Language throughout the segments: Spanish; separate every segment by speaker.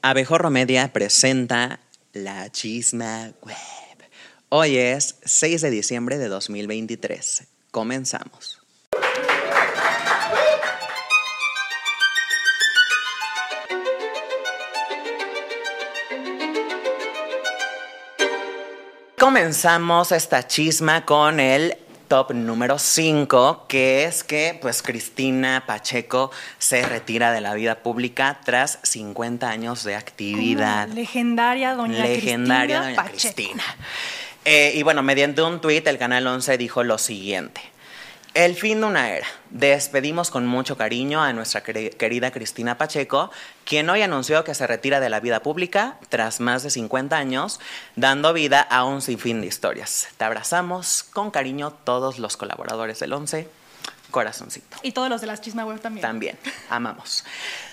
Speaker 1: Abejorro Media presenta La Chisma Web. Hoy es 6 de diciembre de 2023. Comenzamos. Comenzamos esta chisma con el top número 5, que es que pues Cristina Pacheco se retira de la vida pública tras 50 años de actividad.
Speaker 2: Legendaria doña
Speaker 1: Legendaria
Speaker 2: Cristina
Speaker 1: doña
Speaker 2: Pacheco.
Speaker 1: Cristina. Eh, y bueno, mediante un tuit, el Canal 11 dijo lo siguiente. El fin de una era. Despedimos con mucho cariño a nuestra queri- querida Cristina Pacheco, quien hoy anunció que se retira de la vida pública tras más de 50 años, dando vida a un sinfín de historias. Te abrazamos con cariño todos los colaboradores del 11. Corazoncito.
Speaker 2: Y todos los de las chisma web también.
Speaker 1: También, amamos.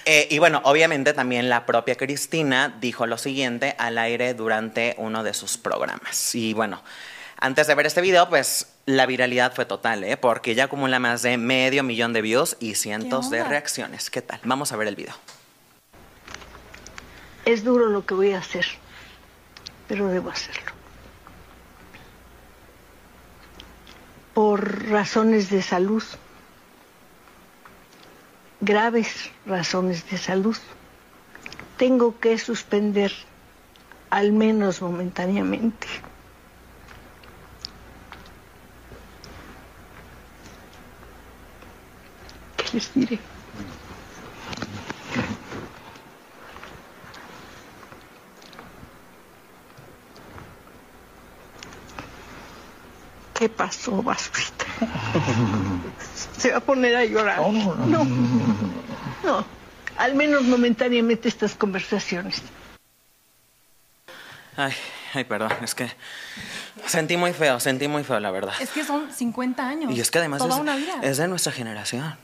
Speaker 1: Eh, y bueno, obviamente también la propia Cristina dijo lo siguiente al aire durante uno de sus programas. Y bueno, antes de ver este video, pues la viralidad fue total, ¿eh? Porque ya acumula más de medio millón de views y cientos de reacciones. ¿Qué tal? Vamos a ver el video.
Speaker 3: Es duro lo que voy a hacer, pero debo hacerlo. Por razones de salud, graves razones de salud, tengo que suspender, al menos momentáneamente, ¿Qué les diré? ¿Qué pasó, Basurita? Se va a poner a llorar. No, no, al menos momentáneamente estas conversaciones.
Speaker 1: Ay, ay, perdón, es que sentí muy feo, sentí muy feo, la verdad.
Speaker 2: Es que son 50 años.
Speaker 1: Y es que además
Speaker 2: Toda
Speaker 1: es,
Speaker 2: una vida.
Speaker 1: es de nuestra generación.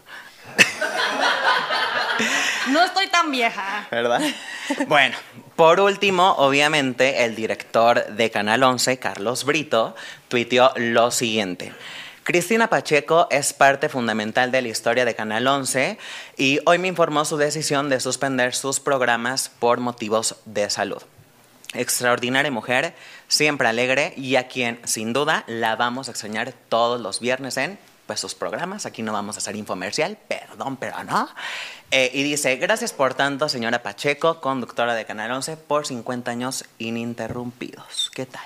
Speaker 2: No estoy tan vieja.
Speaker 1: ¿verdad? Bueno, por último, obviamente, el director de Canal 11, Carlos Brito, tuiteó lo siguiente. Cristina Pacheco es parte fundamental de la historia de Canal 11 y hoy me informó su decisión de suspender sus programas por motivos de salud. Extraordinaria mujer, siempre alegre y a quien sin duda la vamos a extrañar todos los viernes en pues, sus programas. Aquí no vamos a hacer infomercial, perdón, pero no. Eh, y dice, gracias por tanto, señora Pacheco, conductora de Canal 11, por 50 años ininterrumpidos. ¿Qué tal?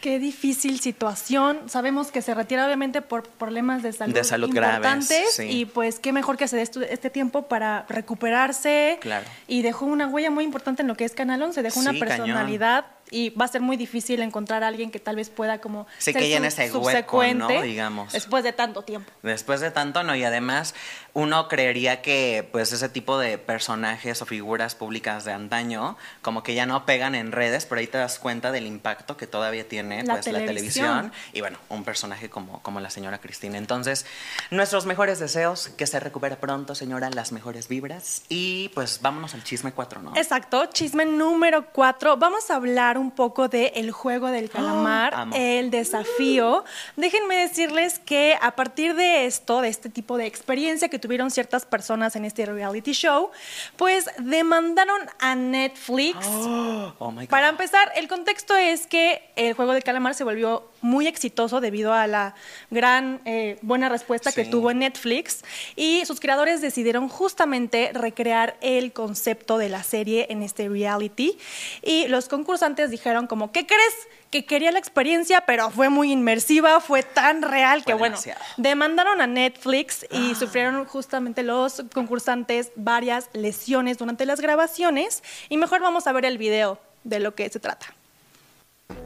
Speaker 2: Qué difícil situación. Sabemos que se retira obviamente por problemas de salud,
Speaker 1: De salud graves,
Speaker 2: importantes
Speaker 1: sí.
Speaker 2: y pues qué mejor que se dé este tiempo para recuperarse.
Speaker 1: Claro.
Speaker 2: Y dejó una huella muy importante en lo que es Canal 11, dejó una
Speaker 1: cañón.
Speaker 2: Y va a ser muy difícil encontrar a alguien que tal vez pueda como
Speaker 1: Sí,
Speaker 2: ser
Speaker 1: que llene ese hueco, ¿no? Digamos.
Speaker 2: después de tanto tiempo.
Speaker 1: Después de tanto, no, y además uno creería que pues ese tipo de personajes o figuras públicas de antaño como que ya no pegan en redes, pero ahí te das cuenta del impacto que todavía tiene
Speaker 2: La
Speaker 1: pues la
Speaker 2: televisión.
Speaker 1: y bueno, un personaje como, como la señora Cristina. Entonces, nuestros mejores deseos, que se recupere pronto, señora, las mejores vibras y pues vámonos al chisme 4, ¿no?
Speaker 2: Exacto, chisme número cuatro. Vamos a hablar un poco de el juego del calamar,
Speaker 1: amo.
Speaker 2: el desafío. Déjenme decirles que a partir de esto, de este tipo de experiencia que tuvieron ciertas personas en este reality show, pues demandaron a Netflix.
Speaker 1: Oh my God.
Speaker 2: Para empezar, el contexto es que el juego del calamar se volvió muy exitoso debido a la gran eh, buena respuesta que tuvo en Netflix y sus creadores decidieron justamente recrear el concepto de la serie en este reality y los concursantes dijeron como, ¿qué crees? Que quería la experiencia, pero fue muy inmersiva, fue tan real que
Speaker 1: Fue
Speaker 2: bueno, demandaron a Netflix
Speaker 1: Ah.
Speaker 2: y sufrieron justamente los concursantes varias lesiones durante las grabaciones y mejor vamos a ver el video de lo que se trata.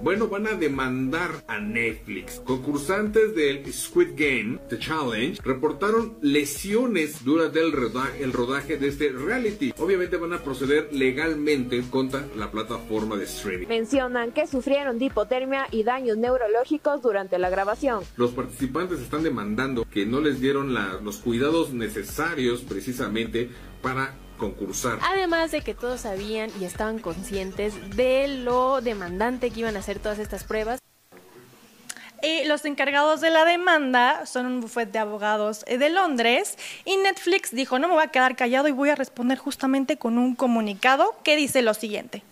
Speaker 4: Bueno, van a demandar a Netflix. Concursantes del Squid Game, The Challenge, reportaron lesiones durante el rodaje, el rodaje de este reality. Obviamente van a proceder legalmente contra la plataforma de streaming.
Speaker 5: Mencionan que sufrieron de hipotermia y daños neurológicos durante la grabación.
Speaker 4: Los participantes están demandando que no les dieron la- los cuidados necesarios precisamente para concursar.
Speaker 6: Además de que todos sabían y estaban conscientes de lo demandante que iban a ser todas estas pruebas.
Speaker 2: Y los encargados de la demanda son un bufete de abogados eh, de Londres y Netflix dijo, no me voy a quedar callado y voy a responder justamente con un comunicado que dice lo siguiente.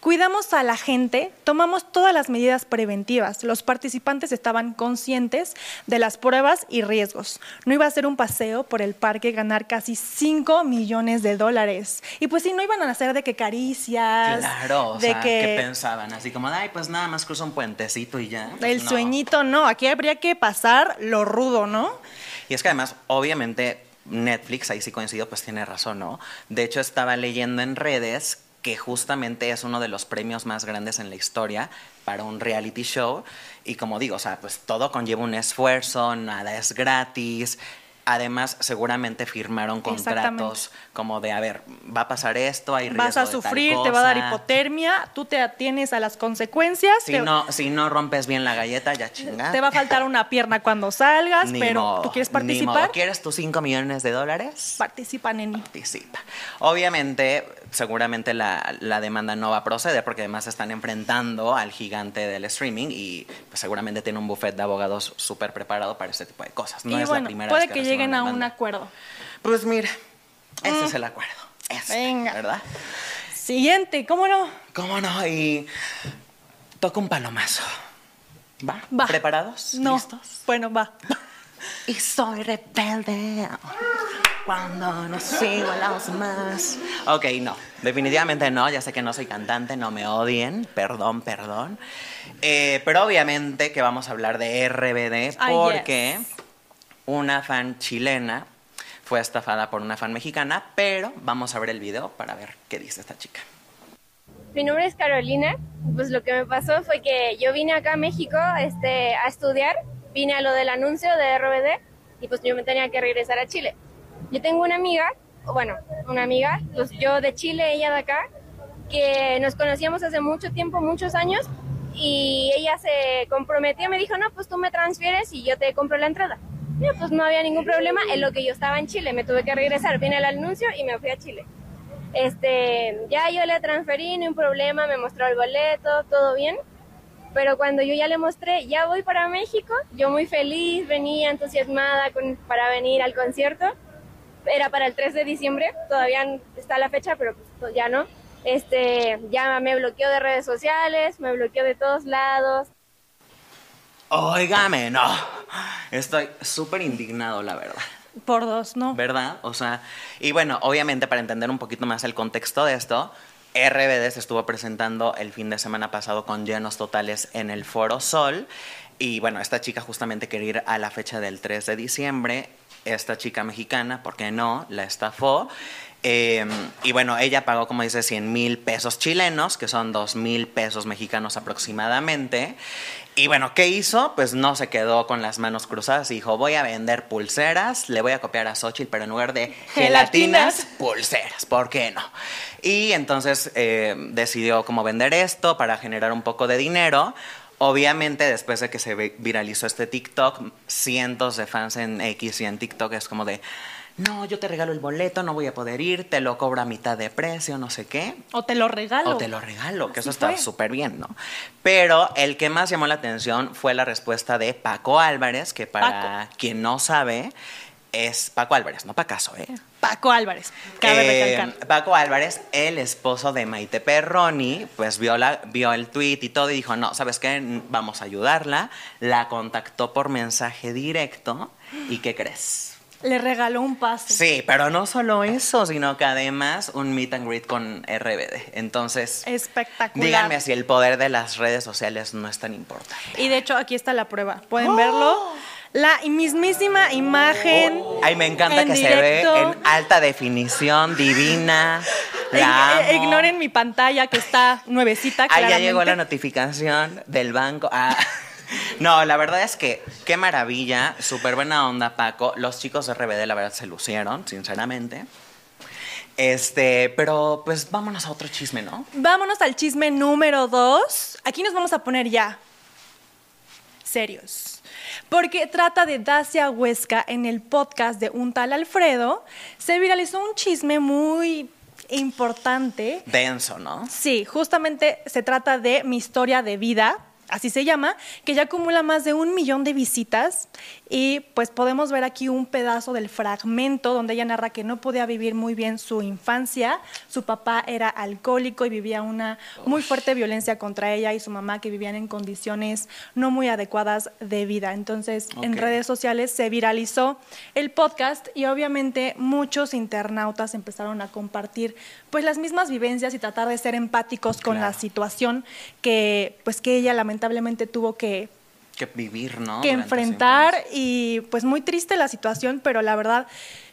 Speaker 2: Cuidamos a la gente, tomamos todas las medidas preventivas. Los participantes estaban conscientes de las pruebas y riesgos. No iba a ser un paseo por el parque ganar casi 5 millones de dólares. Y pues sí, no iban a hacer de que caricias.
Speaker 1: Claro, o
Speaker 2: de
Speaker 1: sea,
Speaker 2: que
Speaker 1: ¿qué pensaban? Así como, ay, pues nada más cruza un puentecito y ya. Pues
Speaker 2: el
Speaker 1: no.
Speaker 2: sueñito no, aquí habría que pasar lo rudo, ¿no?
Speaker 1: Y es que además, obviamente, Netflix, ahí sí coincido, pues tiene razón, ¿no? De hecho, estaba leyendo en redes que justamente es uno de los premios más grandes en la historia para un reality show. Y como digo, o sea, pues todo conlleva un esfuerzo, nada es gratis. Además, seguramente firmaron contratos como de, a ver, va a pasar esto, hay
Speaker 2: Vas a
Speaker 1: riesgo de tal
Speaker 2: sufrir, te va a dar hipotermia, tú te atienes a las consecuencias.
Speaker 1: Si
Speaker 2: te,
Speaker 1: no, si no rompes bien la galleta, ya chingaste.
Speaker 2: te va a faltar una pierna cuando salgas,
Speaker 1: Ni
Speaker 2: pero
Speaker 1: modo,
Speaker 2: tú quieres
Speaker 1: ni
Speaker 2: participar,
Speaker 1: modo. ¿Quieres tus 5 millones de dólares?
Speaker 2: participa, neni.
Speaker 1: participa. Obviamente, seguramente la, la demanda no va a proceder porque además están enfrentando al gigante del streaming y pues, seguramente tiene un buffet de abogados súper preparado para este tipo de cosas. No
Speaker 2: y
Speaker 1: es
Speaker 2: bueno,
Speaker 1: la primera
Speaker 2: puede
Speaker 1: vez
Speaker 2: que,
Speaker 1: que,
Speaker 2: lleguen a un acuerdo.
Speaker 1: Pues mira, ese es el acuerdo. Este,
Speaker 2: Venga.
Speaker 1: ¿Verdad?
Speaker 2: Siguiente, ¿cómo no?
Speaker 1: ¿Cómo no? Y toca un palomazo. ¿Va?
Speaker 2: Va.
Speaker 1: ¿Preparados?
Speaker 2: No.
Speaker 1: ¿Listos?
Speaker 2: Bueno, va.
Speaker 1: Y soy rebelde cuando no sigo a los demás. Ok, no, definitivamente no. Ya sé que no soy cantante, no me odien. Perdón, perdón. Eh, pero obviamente que vamos a hablar de RBD
Speaker 2: Ah,
Speaker 1: porque
Speaker 2: yes.
Speaker 1: una fan chilena fue estafada por una fan mexicana, pero vamos a ver el video para ver qué dice esta chica.
Speaker 7: Mi nombre es Carolina. Pues lo que me pasó fue que yo vine acá a México este, a estudiar, vine a lo del anuncio de RBD y pues yo me tenía que regresar a Chile. Yo tengo una amiga, bueno, una amiga, pues yo de Chile, ella de acá, que nos conocíamos hace mucho tiempo, muchos años, y ella se comprometió, me dijo, no, pues tú me transfieres y yo te compro la entrada. Y pues no había ningún problema, en lo que yo estaba en Chile, me tuve que regresar, vine al anuncio y me fui a Chile. Este, ya yo le transferí, ni un problema, me mostró el boleto, todo bien. Pero cuando yo ya le mostré, ya voy para México, yo muy feliz, venía entusiasmada con, para venir al concierto. Era para el 3 de diciembre, todavía está la fecha, pero pues ya no. Este, ya me bloqueó de redes sociales, me bloqueó de todos lados.
Speaker 1: Óigame, no. Estoy súper indignado, la verdad.
Speaker 2: Por dos, ¿no?
Speaker 1: ¿Verdad? O sea, y bueno, obviamente para entender un poquito más el contexto de esto, RBD se estuvo presentando el fin de semana pasado con llenos totales en el Foro Sol. Y bueno, esta chica justamente quería ir a la fecha del 3 de diciembre. Esta chica mexicana, ¿por qué no? La estafó. Eh, y bueno, ella pagó, como dice, 100 mil pesos chilenos, que son 2 mil pesos mexicanos aproximadamente. Y bueno, ¿qué hizo? Pues no se quedó con las manos cruzadas y dijo, voy a vender pulseras, le voy a copiar a Xochitl, pero en lugar de gelatinas,
Speaker 2: Gelatinas.
Speaker 1: pulseras, ¿por qué no? Y entonces eh, decidió cómo vender esto para generar un poco de dinero. Obviamente, después de que se vi- viralizó este TikTok, cientos de fans en X y en TikTok es como de, no, yo te regalo el boleto, no voy a poder ir, te lo cobro a mitad de precio, no sé qué.
Speaker 2: O te lo regalo.
Speaker 1: O te lo regalo, que eso está súper bien, ¿no? Pero el que más llamó la atención fue la respuesta de Paco Álvarez, que para quien no sabe, es Paco Álvarez, no Pacaso, ¿eh?
Speaker 2: Paco Álvarez, cabe
Speaker 1: Eh,
Speaker 2: recalcar.
Speaker 1: Paco Álvarez, el esposo de Maite Perroni, pues vio, la, vio el tweet y todo y dijo, no, ¿sabes qué? Vamos a ayudarla. La contactó por mensaje directo. ¿Y qué crees?
Speaker 2: Le regaló un pase.
Speaker 1: Sí, pero no solo eso, sino que además un meet and greet con RBD. Entonces,
Speaker 2: Espectacular.
Speaker 1: díganme si el poder de las redes sociales no es tan importante.
Speaker 2: Y de hecho, aquí está la prueba.
Speaker 1: ¡Oh!
Speaker 2: ¿Pueden verlo? La mismísima imagen.
Speaker 1: Ay, me encanta
Speaker 2: en
Speaker 1: que se ve en alta definición, divina. La
Speaker 2: Ig-
Speaker 1: amo.
Speaker 2: Ignoren mi pantalla que está nuevecita.
Speaker 1: Ah, ya llegó la notificación del banco. Ah. No, la verdad es que qué maravilla, súper buena onda, Paco. Los chicos de RBD, la verdad, se lucieron, sinceramente. Este, pero pues vámonos a otro chisme, ¿no?
Speaker 2: Vámonos al chisme número dos. Aquí nos vamos a poner ya serios. Porque trata de Dacia Huesca en el podcast de un tal Alfredo. Se viralizó un chisme muy importante.
Speaker 1: Denso, ¿no?
Speaker 2: Sí, justamente se trata de mi historia de vida. Así se llama, que ya acumula más de un millón de visitas y pues podemos ver aquí un pedazo del fragmento donde ella narra que no podía vivir muy bien su infancia, su papá era alcohólico y vivía una muy fuerte violencia contra ella y su mamá que vivían en condiciones no muy adecuadas de vida. Entonces en redes sociales se viralizó el podcast y obviamente muchos internautas empezaron a compartir pues las mismas vivencias y tratar de ser empáticos con la situación que pues que ella lamentablemente tuvo que,
Speaker 1: Que vivir, ¿no?
Speaker 2: que
Speaker 1: Durante
Speaker 2: enfrentar y pues muy triste la situación, pero la verdad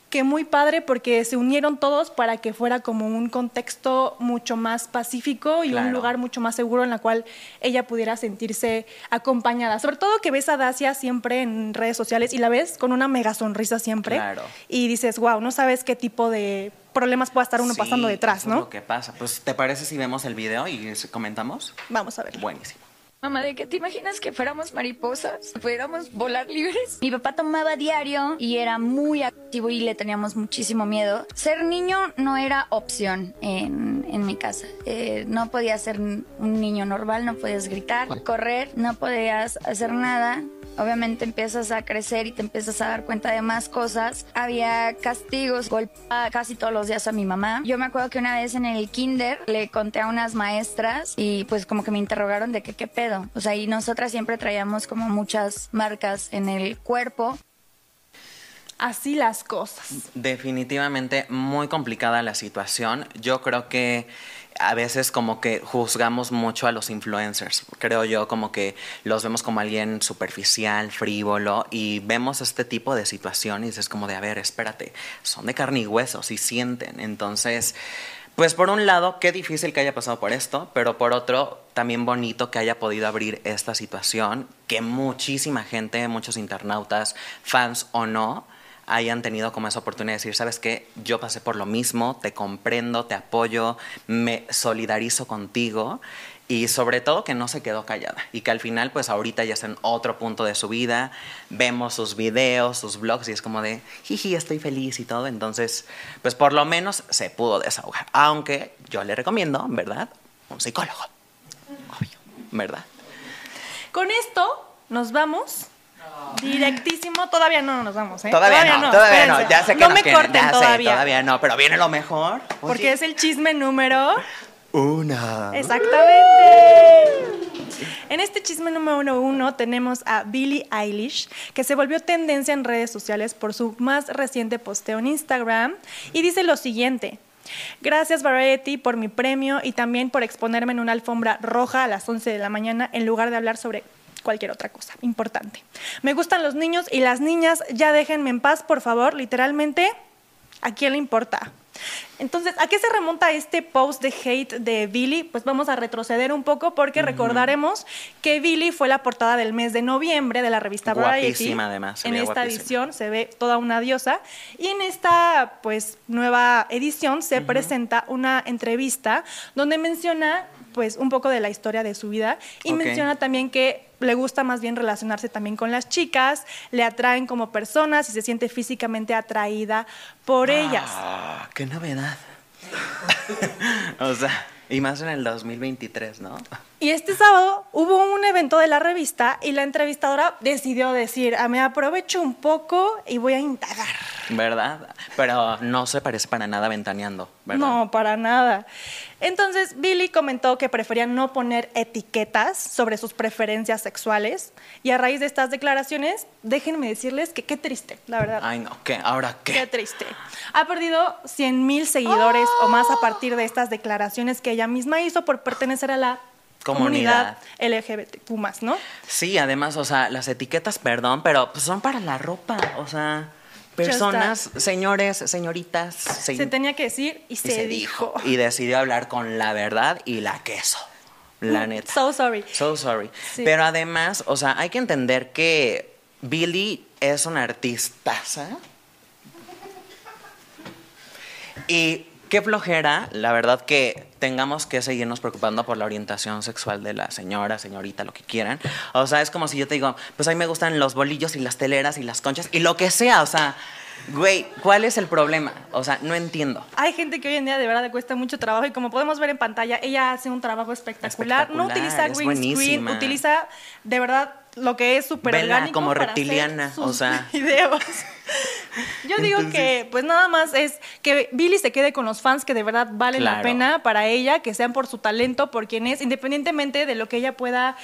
Speaker 2: que muy padre porque se unieron todos para que fuera como un contexto mucho más pacífico y
Speaker 1: Claro.
Speaker 2: un lugar mucho más seguro en la cual ella pudiera sentirse acompañada. Sobre todo que ves a Dacia siempre en redes sociales y la ves con una mega sonrisa siempre
Speaker 1: Claro.
Speaker 2: y dices, wow, no sabes qué tipo de problemas pueda estar uno
Speaker 1: Sí,
Speaker 2: pasando detrás,
Speaker 1: eso es
Speaker 2: ¿no?
Speaker 1: lo que pasa. Pues, ¿te parece si vemos el video y comentamos?
Speaker 2: Vamos a ver.
Speaker 1: Buenísimo.
Speaker 8: Mamá, ¿de qué te imaginas que fuéramos mariposas? ¿Pudiéramos volar libres?
Speaker 9: Mi papá tomaba diario y era muy activo y le teníamos muchísimo miedo. Ser niño no era opción en, en mi casa. Eh, no podías ser un niño normal, no podías gritar, correr, no podías hacer nada. Obviamente empiezas a crecer y te empiezas a dar cuenta de más cosas. Había castigos, golpeaba casi todos los días a mi mamá. Yo me acuerdo que una vez en el kinder le conté a unas maestras y pues como que me interrogaron de que qué pedo. O sea, y nosotras siempre traíamos como muchas marcas en el cuerpo.
Speaker 2: Así las cosas.
Speaker 1: Definitivamente muy complicada la situación. Yo creo que a veces como que juzgamos mucho a los influencers. Creo yo como que los vemos como alguien superficial, frívolo y vemos este tipo de situaciones es como de, a ver, espérate, son de carne y hueso, y sienten. Entonces, pues por un lado, qué difícil que haya pasado por esto, pero por otro, también bonito que haya podido abrir esta situación, que muchísima gente, muchos internautas, fans o no, hayan tenido como esa oportunidad de decir, sabes qué, yo pasé por lo mismo, te comprendo, te apoyo, me solidarizo contigo y sobre todo que no se quedó callada y que al final pues ahorita ya está en otro punto de su vida, vemos sus videos, sus blogs y es como de, jiji, estoy feliz y todo, entonces pues por lo menos se pudo desahogar, aunque yo le recomiendo, ¿verdad? Un psicólogo, obvio, ¿verdad?
Speaker 2: Con esto nos vamos directísimo. Todavía no nos vamos, ¿eh?
Speaker 1: Todavía, no, todavía no, ya sé que
Speaker 2: no
Speaker 1: no
Speaker 2: me
Speaker 1: quieren,
Speaker 2: corten
Speaker 1: ya sé,
Speaker 2: todavía.
Speaker 1: todavía no, pero viene lo mejor.
Speaker 2: Porque es el chisme número.
Speaker 1: una.
Speaker 2: Exactamente. En este chisme número uno tenemos a Billie Eilish, que se volvió tendencia en redes sociales por su más reciente posteo en Instagram y dice lo siguiente. Gracias Variety por mi premio y también por exponerme en una alfombra roja a las 11 de la mañana en lugar de hablar sobre cualquier otra cosa importante. Me gustan los niños y las niñas, ya déjenme en paz, por favor, literalmente, ¿a quién le importa? Entonces, ¿a qué se remonta este post de hate de Billy? Pues vamos a retroceder un poco porque recordaremos que Billy fue la portada del mes de noviembre de la revista Variety.
Speaker 1: Guapísima, además, se
Speaker 2: En esta
Speaker 1: guapísima.
Speaker 2: edición se ve toda una diosa y en esta pues nueva edición se presenta una entrevista donde menciona pues un poco de la historia de su vida y menciona también que le gusta más bien relacionarse también con las chicas, le atraen como personas y se siente físicamente atraída por ellas.
Speaker 1: Ah, qué novedad. o sea, y más en el 2023, ¿no?
Speaker 2: Y este sábado hubo un evento de la revista y la entrevistadora decidió decir, "Ah, me aprovecho un poco y voy a indagar.
Speaker 1: ¿Verdad? Pero no se parece para nada ventaneando, ¿verdad?
Speaker 2: No, para nada. Entonces, Billy comentó que prefería no poner etiquetas sobre sus preferencias sexuales y a raíz de estas declaraciones, déjenme decirles que qué triste, la verdad.
Speaker 1: Ay, no, ¿qué? ¿Ahora
Speaker 2: Qué
Speaker 1: qué?
Speaker 2: triste. Ha perdido 100 mil seguidores o más a partir de estas declaraciones que ella misma hizo por pertenecer a la
Speaker 1: Comunidad.
Speaker 2: comunidad, LGBTQ+, ¿no?
Speaker 1: Sí, además, o sea, las etiquetas, perdón, pero pues, son para la ropa, o sea, personas, señores, señoritas. se-
Speaker 2: Se tenía que decir y,
Speaker 1: y
Speaker 2: se, dijo.
Speaker 1: Y decidió hablar con la verdad y la queso. La neta.
Speaker 2: So sorry.
Speaker 1: So sorry.
Speaker 2: Sí.
Speaker 1: Pero además, o sea, hay que entender que Billy es una artistaza. Y qué flojera, la verdad que tengamos que seguirnos preocupando por la orientación sexual de la señora, señorita, lo que quieran. O sea, es como si yo te digo, pues a mí me gustan los bolillos y las teleras y las conchas y lo que sea, o sea, Güey, ¿cuál es el problema? O sea, no entiendo.
Speaker 2: Hay gente que hoy en día de verdad le cuesta mucho trabajo y como podemos ver en pantalla, ella hace un trabajo espectacular. no utiliza green screen, utiliza de verdad lo que es súper orgánico
Speaker 1: como
Speaker 2: para
Speaker 1: reptiliana,
Speaker 2: hacer
Speaker 1: o
Speaker 2: sus
Speaker 1: sea.
Speaker 2: videos. Yo digo que pues nada más es que Billy se quede con los fans que de verdad valen la pena para ella, que sean por su talento, por quien es, independientemente de lo que ella pueda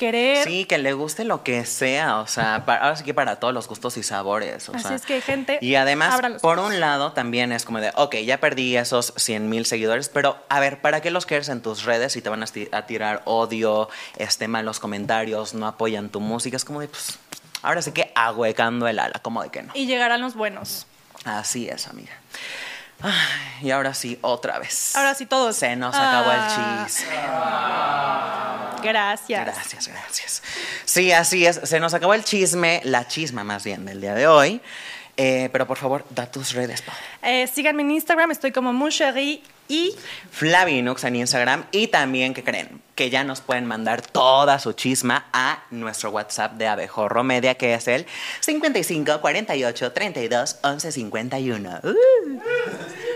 Speaker 2: querer.
Speaker 1: Sí, que le guste lo que sea, o sea, para, ahora sí que para todos los gustos y sabores. O
Speaker 2: Así
Speaker 1: sea.
Speaker 2: es que, gente,
Speaker 1: Y además, por
Speaker 2: ojos.
Speaker 1: un lado, también es como de, ok, ya perdí esos 100 mil seguidores, pero a ver, ¿para qué los quieres en tus redes si te van a, tirar odio, este, malos comentarios, no apoyan tu música? Es como de, pues, ahora sí que ahuecando el ala, como de que no.
Speaker 2: Y llegarán los buenos.
Speaker 1: Así es, amiga. Ay, y ahora sí, otra vez.
Speaker 2: Ahora sí, todos.
Speaker 1: Se nos acabó
Speaker 2: Ah.
Speaker 1: el chis.
Speaker 2: Gracias.
Speaker 1: Gracias, gracias. Sí, así es. Se nos acabó el chisme, la chisma más bien del día de hoy. Eh, pero por favor, da tus redes.
Speaker 2: Eh, síganme en Instagram, estoy como Moncherie y
Speaker 1: Flavinux en Instagram y también, ¿qué creen? Que ya nos pueden mandar toda su chisma a nuestro WhatsApp de Abejorro Media, que es el 55 48 32 11 51. Uh.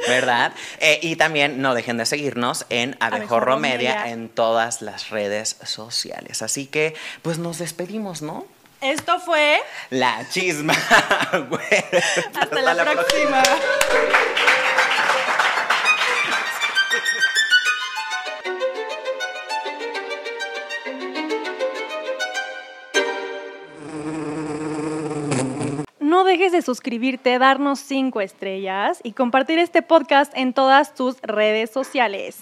Speaker 1: ¿Verdad? Eh, y también no dejen de seguirnos en Abejorro, Media, en todas las redes sociales. Así que, pues nos despedimos, ¿no?
Speaker 2: esto fue.
Speaker 1: La chisma. güey.
Speaker 2: Hasta la próxima. Dejes de suscribirte, darnos cinco estrellas y compartir este podcast en todas tus redes sociales.